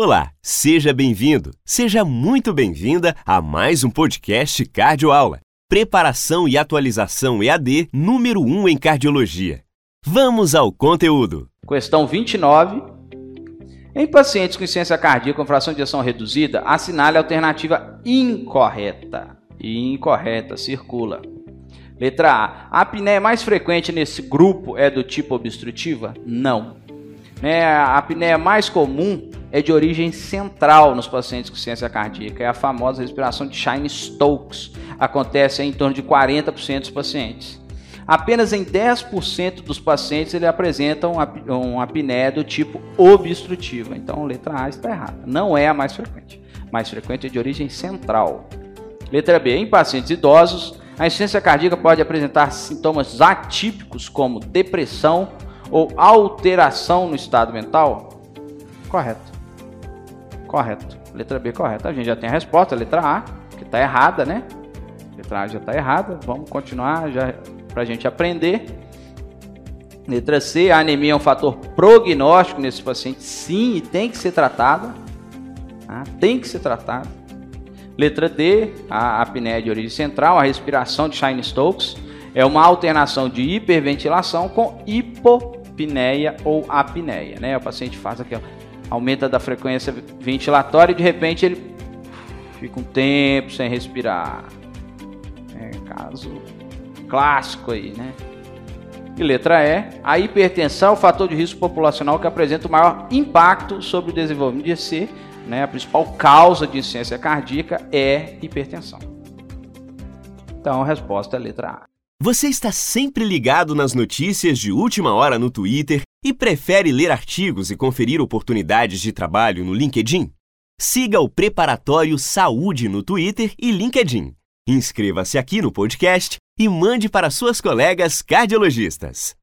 Olá, seja bem-vindo, seja muito bem-vinda a mais um podcast Cardio Aula. Preparação e atualização EAD número 1 em cardiologia. Vamos ao conteúdo. Questão 29. Em pacientes com insuficiência cardíaca com fração de ação reduzida, assinale a alternativa incorreta. Incorreta, circula. Letra A. A apneia mais frequente nesse grupo é do tipo obstrutiva? Não. É, a apneia mais comum é de origem central nos pacientes com ciência cardíaca, é a famosa respiração de Shine-Stokes. Acontece em torno de 40% dos pacientes. Apenas em 10% dos pacientes ele apresentam uma apneia do tipo obstrutiva. Então, letra A está errada. Não é a mais frequente. Mais frequente é de origem central. Letra B. Em pacientes idosos, a insuficiência cardíaca pode apresentar sintomas atípicos como depressão ou alteração no estado mental? Correto. Correto. Letra B correta. A gente já tem a resposta, letra A, que está errada, né? Letra A já está errada. Vamos continuar já para a gente aprender. Letra C, a anemia é um fator prognóstico nesse paciente, sim, e tem que ser tratada. Tá? Tem que ser tratada. Letra D, a apneia de origem central, a respiração de Shine-Stokes, é uma alternação de hiperventilação com hipopneia ou apneia, né? O paciente faz aquela aumenta da frequência ventilatória e de repente ele fica um tempo sem respirar. É caso clássico aí, né? E letra E, a hipertensão é o fator de risco populacional que apresenta o maior impacto sobre o desenvolvimento de EC, né? A principal causa de insuficiência cardíaca é hipertensão. Então a resposta é a letra A. Você está sempre ligado nas notícias de última hora no Twitter e prefere ler artigos e conferir oportunidades de trabalho no LinkedIn? Siga o Preparatório Saúde no Twitter e LinkedIn. Inscreva-se aqui no podcast e mande para suas colegas cardiologistas.